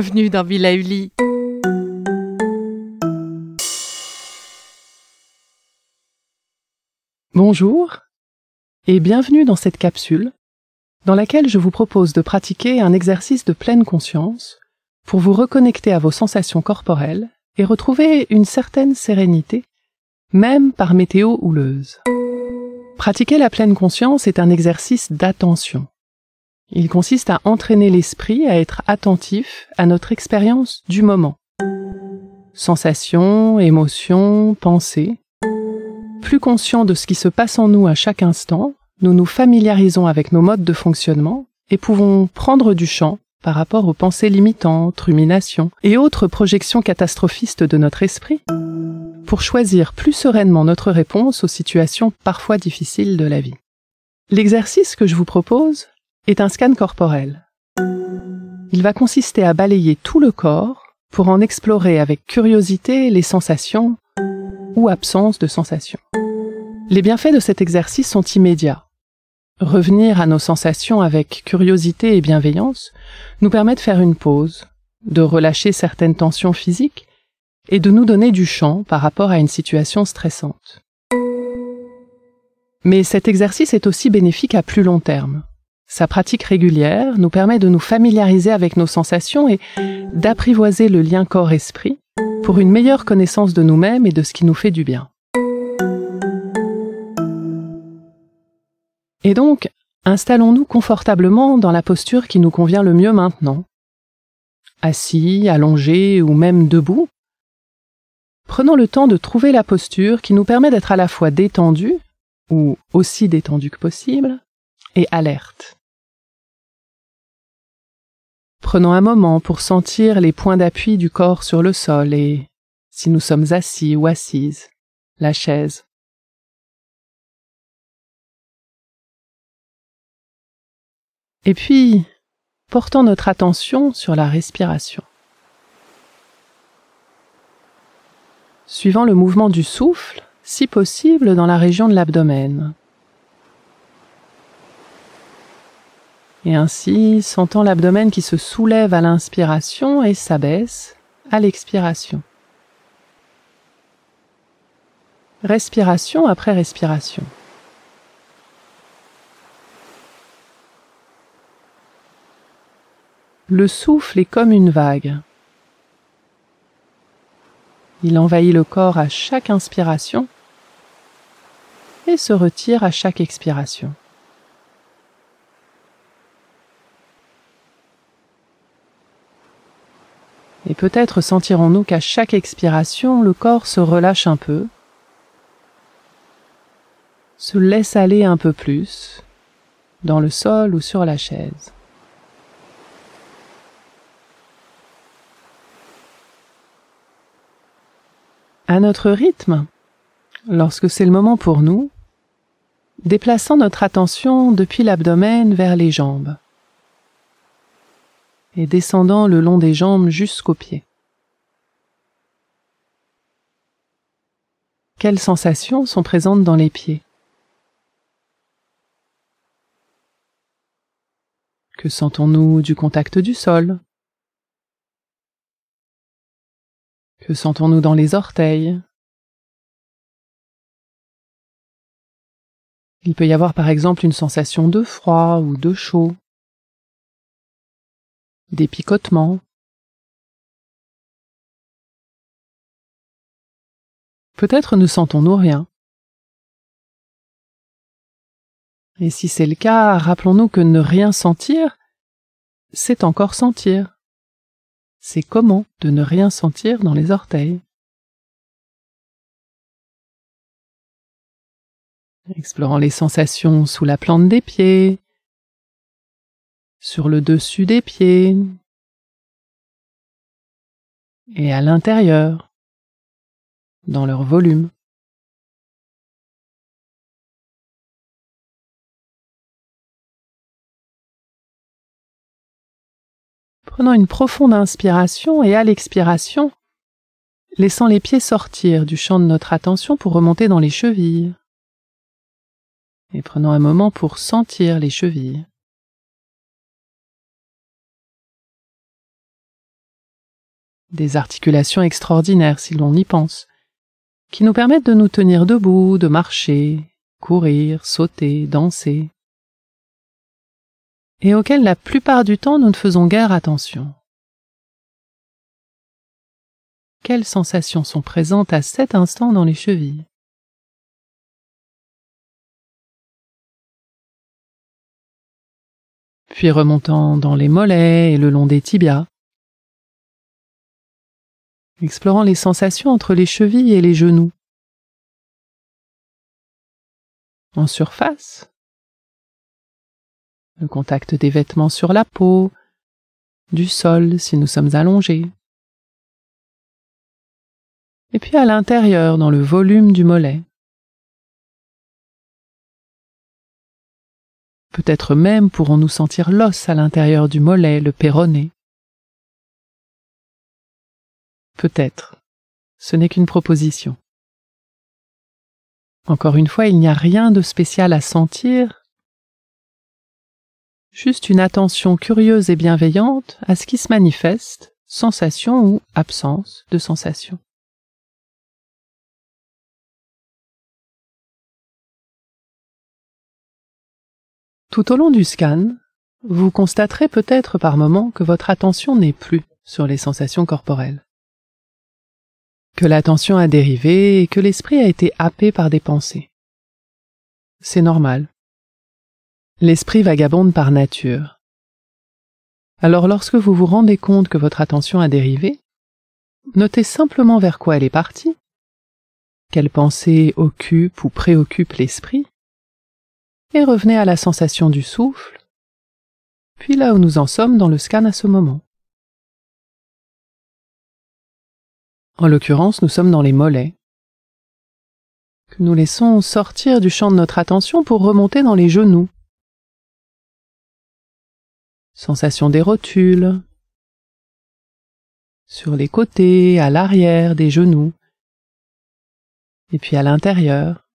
Bienvenue dans Villa Uli. Bonjour et bienvenue dans cette capsule dans laquelle je vous propose de pratiquer un exercice de pleine conscience pour vous reconnecter à vos sensations corporelles et retrouver une certaine sérénité, même par météo houleuse. Pratiquer la pleine conscience est un exercice d'attention. Il consiste à entraîner l'esprit à être attentif à notre expérience du moment. Sensations, émotions, pensées. Plus conscient de ce qui se passe en nous à chaque instant, nous nous familiarisons avec nos modes de fonctionnement et pouvons prendre du champ par rapport aux pensées limitantes, ruminations et autres projections catastrophistes de notre esprit pour choisir plus sereinement notre réponse aux situations parfois difficiles de la vie. L'exercice que je vous propose est un scan corporel. Il va consister à balayer tout le corps pour en explorer avec curiosité les sensations ou absence de sensations. Les bienfaits de cet exercice sont immédiats. Revenir à nos sensations avec curiosité et bienveillance nous permet de faire une pause, de relâcher certaines tensions physiques et de nous donner du champ par rapport à une situation stressante. Mais cet exercice est aussi bénéfique à plus long terme. Sa pratique régulière nous permet de nous familiariser avec nos sensations et d'apprivoiser le lien corps-esprit pour une meilleure connaissance de nous-mêmes et de ce qui nous fait du bien. Et donc, installons-nous confortablement dans la posture qui nous convient le mieux maintenant. Assis, allongé ou même debout. Prenons le temps de trouver la posture qui nous permet d'être à la fois détendu, ou aussi détendu que possible, et alerte. Prenons un moment pour sentir les points d'appui du corps sur le sol et, si nous sommes assis ou assises, la chaise. Et puis, portons notre attention sur la respiration. Suivant le mouvement du souffle, si possible dans la région de l'abdomen, et ainsi sentant l'abdomen qui se soulève à l'inspiration et s'abaisse à l'expiration. Respiration après respiration. Le souffle est comme une vague. Il envahit le corps à chaque inspiration et se retire à chaque expiration. Et peut-être sentirons-nous qu'à chaque expiration, le corps se relâche un peu, se laisse aller un peu plus, dans le sol ou sur la chaise. À notre rythme, lorsque c'est le moment pour nous, déplaçant notre attention depuis l'abdomen vers les jambes et descendant le long des jambes jusqu'aux pieds. Quelles sensations sont présentes dans les pieds? Que sentons-nous du contact du sol? Que sentons-nous dans les orteils? Il peut y avoir par exemple une sensation de froid ou de chaud, des picotements. Peut-être ne sentons-nous rien. Et si c'est le cas, rappelons-nous que ne rien sentir, c'est encore sentir. C'est comment de ne rien sentir dans les orteils. Explorant les sensations sous la plante des pieds, sur le dessus des pieds et à l'intérieur, dans leur volume. Prenons une profonde inspiration et à l'expiration, laissant les pieds sortir du champ de notre attention pour remonter dans les chevilles. Et prenons un moment pour sentir les chevilles. Des articulations extraordinaires si l'on y pense, qui nous permettent de nous tenir debout, de marcher, courir, sauter, danser et auxquels la plupart du temps nous ne faisons guère attention. Quelles sensations sont présentes à cet instant dans les chevilles? Puis remontant dans les mollets et le long des tibias, explorant les sensations entre les chevilles et les genoux. En surface, le contact des vêtements sur la peau, du sol si nous sommes allongés. Et puis à l'intérieur, dans le volume du mollet. Peut-être même pourrons-nous sentir l'os à l'intérieur du mollet, le péroné. Peut-être. Ce n'est qu'une proposition. Encore une fois, il n'y a rien de spécial à sentir, juste une attention curieuse et bienveillante à ce qui se manifeste, sensation ou absence de sensation. Tout au long du scan, vous constaterez peut-être par moments que votre attention n'est plus sur les sensations corporelles, que l'attention a dérivé et que l'esprit a été happé par des pensées. C'est normal, L'esprit vagabonde par nature. Alors lorsque vous vous rendez compte que votre attention a dérivé, notez simplement vers quoi elle est partie, quelle pensée occupe ou préoccupe l'esprit, et revenez à la sensation du souffle, puis là où nous en sommes dans le scan à ce moment. En l'occurrence, nous sommes dans les mollets, que nous laissons sortir du champ de notre attention pour remonter dans les genoux, sensation des rotules, sur les côtés, à l'arrière des genoux, et puis à l'intérieur.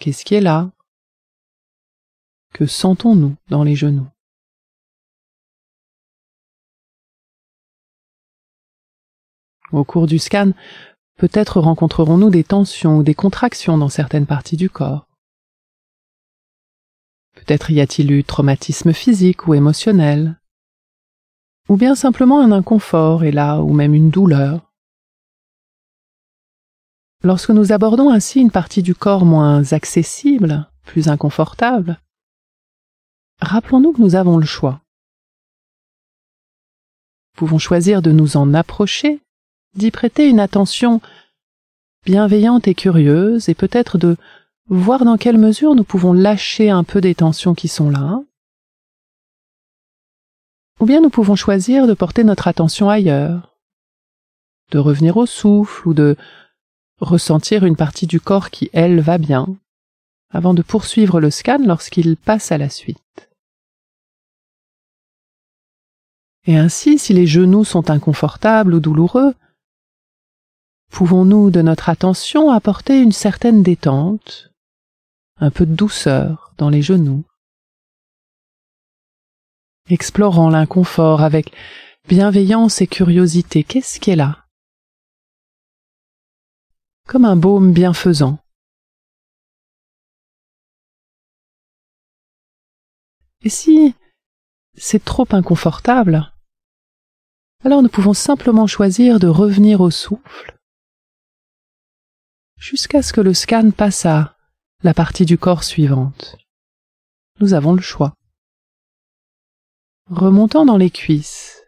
Qu'est-ce qui est là? Que sentons-nous dans les genoux? Au cours du scan, peut-être rencontrerons-nous des tensions ou des contractions dans certaines parties du corps. Peut-être y a-t-il eu traumatisme physique ou émotionnel, ou bien simplement un inconfort et là, ou même une douleur. Lorsque nous abordons ainsi une partie du corps moins accessible, plus inconfortable, rappelons-nous que nous avons le choix. Pouvons choisir de nous en approcher, d'y prêter une attention bienveillante et curieuse, et peut-être de voir dans quelle mesure nous pouvons lâcher un peu des tensions qui sont là, ou bien nous pouvons choisir de porter notre attention ailleurs, de revenir au souffle ou de ressentir une partie du corps qui, elle, va bien, avant de poursuivre le scan lorsqu'il passe à la suite. Et ainsi, si les genoux sont inconfortables ou douloureux, pouvons-nous de notre attention apporter une certaine détente, un peu de douceur dans les genoux, explorant l'inconfort avec bienveillance et curiosité. Qu'est-ce qui est là Comme un baume bienfaisant. Et si c'est trop inconfortable, alors nous pouvons simplement choisir de revenir au souffle jusqu'à ce que le scan passe à la partie du corps suivante. Nous avons le choix. Remontant dans les cuisses,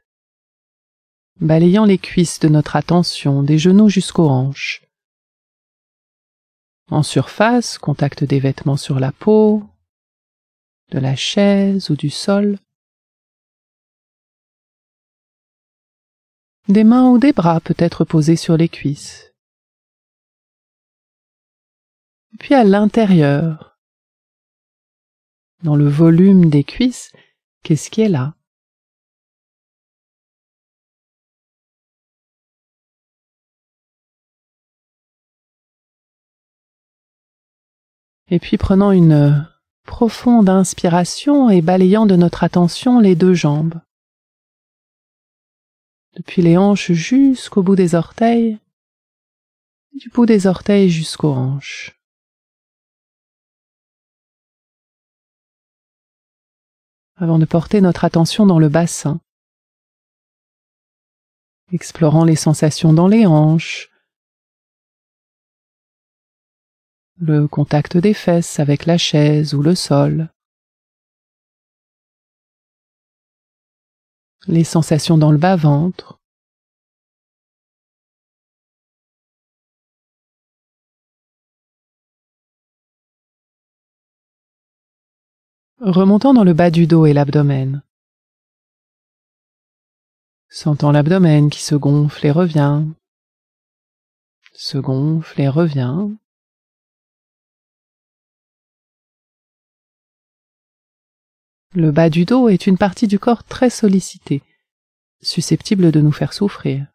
balayant les cuisses de notre attention des genoux jusqu'aux hanches. En surface, contact des vêtements sur la peau, de la chaise ou du sol. Des mains ou des bras peut être posés sur les cuisses. Puis à l'intérieur, dans le volume des cuisses, qu'est-ce qui est là? Et puis prenant une profonde inspiration et balayant de notre attention les deux jambes. Depuis les hanches jusqu'au bout des orteils, du bout des orteils jusqu'aux hanches. Avant de porter notre attention dans le bassin, explorant les sensations dans les hanches, le contact des fesses avec la chaise ou le sol, les sensations dans le bas-ventre, remontant dans le bas du dos et l'abdomen, sentant l'abdomen qui se gonfle et revient, se gonfle et revient, Le bas du dos est une partie du corps très sollicitée, susceptible de nous faire souffrir.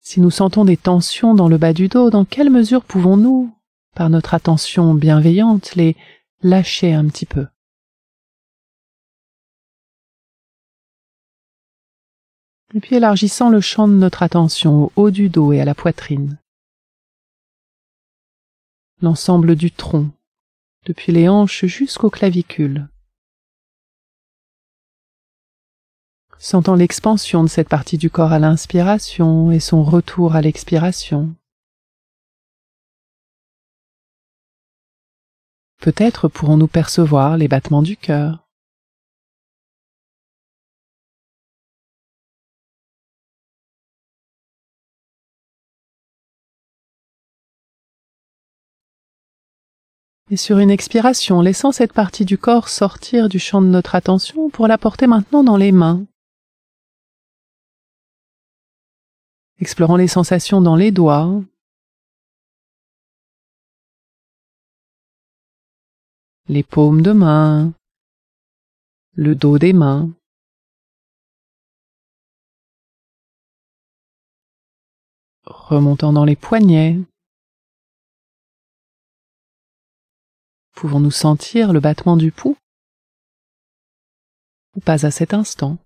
Si nous sentons des tensions dans le bas du dos, dans quelle mesure pouvons-nous, par notre attention bienveillante, les lâcher un petit peu Et puis élargissant le champ de notre attention au haut du dos et à la poitrine. L'ensemble du tronc, depuis les hanches jusqu'aux clavicules. Sentant l'expansion de cette partie du corps à l'inspiration et son retour à l'expiration. Peut-être pourrons-nous percevoir les battements du cœur. et sur une expiration, laissant cette partie du corps sortir du champ de notre attention pour la porter maintenant dans les mains. Explorant les sensations dans les doigts, les paumes de main, le dos des mains. Remontant dans les poignets, Pouvons-nous sentir le battement du pouls? Ou pas à cet instant?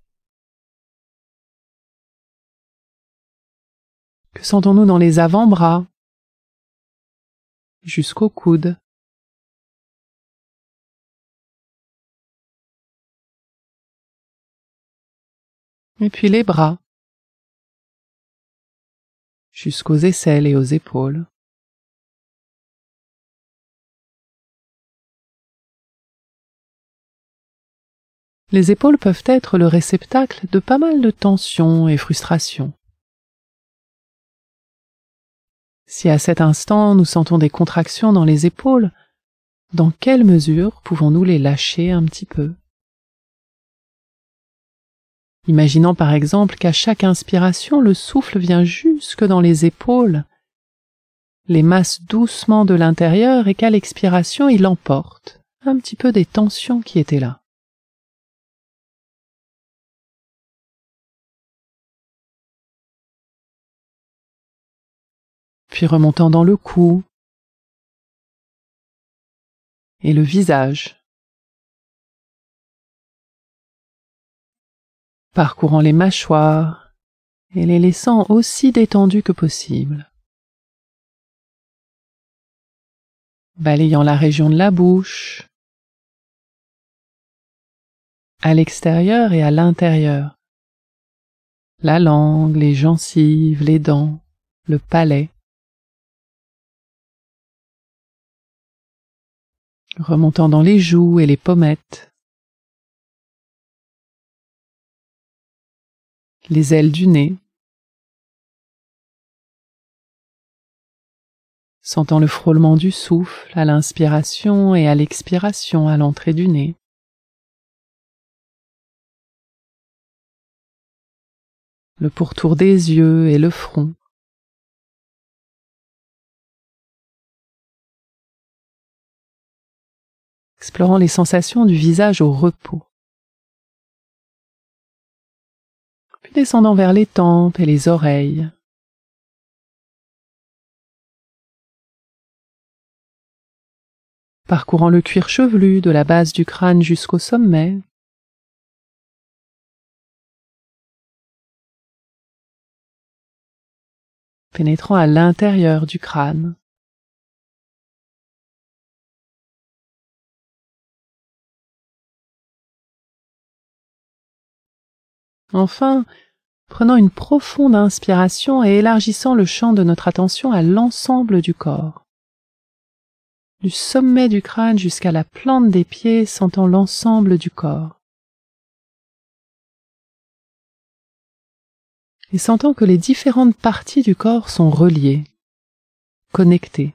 Que sentons-nous dans les avant-bras? Jusqu'au coude Et puis les bras jusqu'aux aisselles et aux épaules. Les épaules peuvent être le réceptacle de pas mal de tensions et frustrations. Si à cet instant nous sentons des contractions dans les épaules, dans quelle mesure pouvons-nous les lâcher un petit peu? Imaginons par exemple qu'à chaque inspiration le souffle vient jusque dans les épaules, les masse doucement de l'intérieur et qu'à l'expiration il emporte un petit peu des tensions qui étaient là. puis remontant dans le cou et le visage, parcourant les mâchoires et les laissant aussi détendus que possible, balayant la région de la bouche, à l'extérieur et à l'intérieur. La langue, les gencives, les dents, le palais. Remontant dans les joues et les pommettes. Les ailes du nez. sentant le frôlement du souffle à l'inspiration et à l'expiration à l'entrée du nez. Le pourtour des yeux et le front. Explorant les sensations du visage au repos. Descendant vers les tempes et les oreilles. parcourant le cuir chevelu de la base du crâne jusqu'au sommet. pénétrant à l'intérieur du crâne. Enfin, prenant une profonde inspiration et élargissant le champ de notre attention à l'ensemble du corps du sommet du crâne jusqu'à la plante des pieds, sentant l'ensemble du corps. Et sentant que les différentes parties du corps sont reliées, connectées.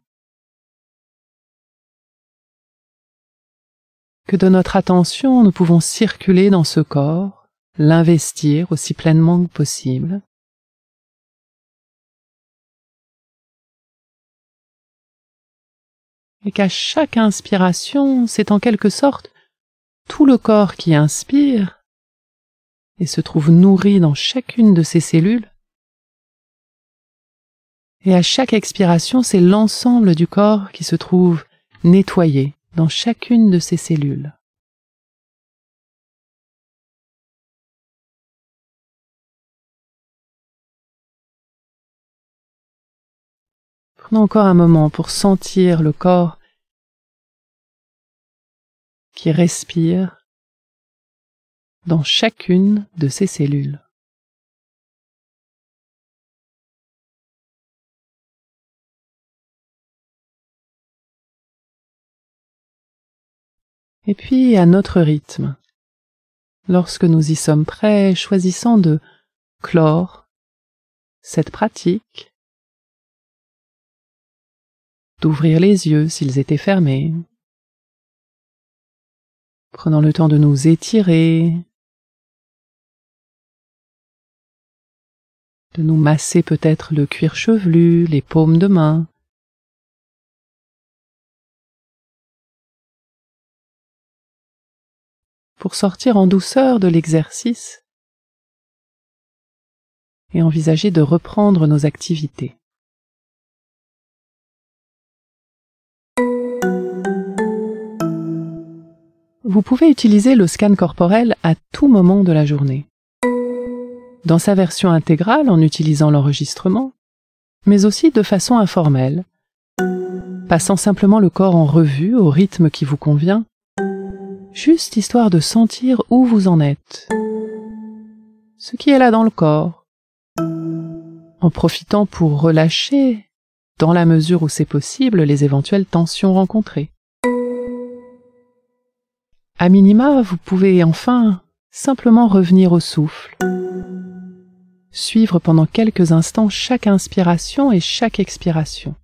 Que de notre attention nous pouvons circuler dans ce corps, l'investir aussi pleinement que possible, et qu'à chaque inspiration, c'est en quelque sorte tout le corps qui inspire et se trouve nourri dans chacune de ses cellules, et à chaque expiration, c'est l'ensemble du corps qui se trouve nettoyé dans chacune de ses cellules. Encore un moment pour sentir le corps qui respire dans chacune de ses cellules. Et puis à notre rythme, lorsque nous y sommes prêts, choisissant de clore cette pratique d'ouvrir les yeux s'ils étaient fermés, prenant le temps de nous étirer, de nous masser peut-être le cuir chevelu, les paumes de main, pour sortir en douceur de l'exercice et envisager de reprendre nos activités. Vous pouvez utiliser le scan corporel à tout moment de la journée. Dans sa version intégrale en utilisant l'enregistrement, mais aussi de façon informelle, passant simplement le corps en revue au rythme qui vous convient, juste histoire de sentir où vous en êtes, ce qui est là dans le corps, en profitant pour relâcher, dans la mesure où c'est possible, les éventuelles tensions rencontrées. À minima, vous pouvez enfin simplement revenir au souffle, suivre pendant quelques instants chaque inspiration et chaque expiration.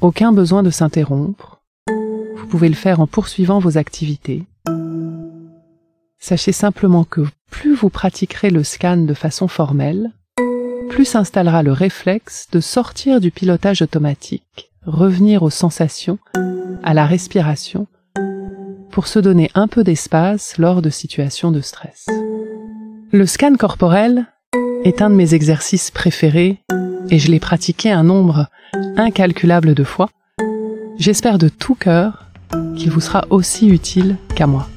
Aucun besoin de s'interrompre, vous pouvez le faire en poursuivant vos activités. Sachez simplement que plus vous pratiquerez le scan de façon formelle, plus s'installera le réflexe de sortir du pilotage automatique, revenir aux sensations, à la respiration, pour se donner un peu d'espace lors de situations de stress. Le scan corporel est un de mes exercices préférés et je l'ai pratiqué un nombre incalculable de fois. J'espère de tout cœur qu'il vous sera aussi utile qu'à moi.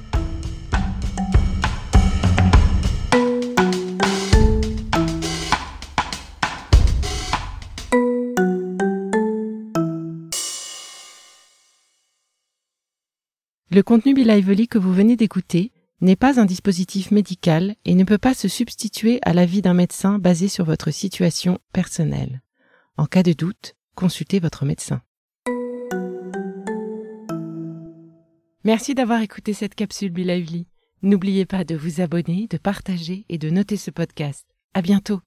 Le contenu Be Lively que vous venez d'écouter n'est pas un dispositif médical et ne peut pas se substituer à l'avis d'un médecin basé sur votre situation personnelle. En cas de doute, consultez votre médecin. Merci d'avoir écouté cette capsule Be Lively. N'oubliez pas de vous abonner, de partager et de noter ce podcast. À bientôt!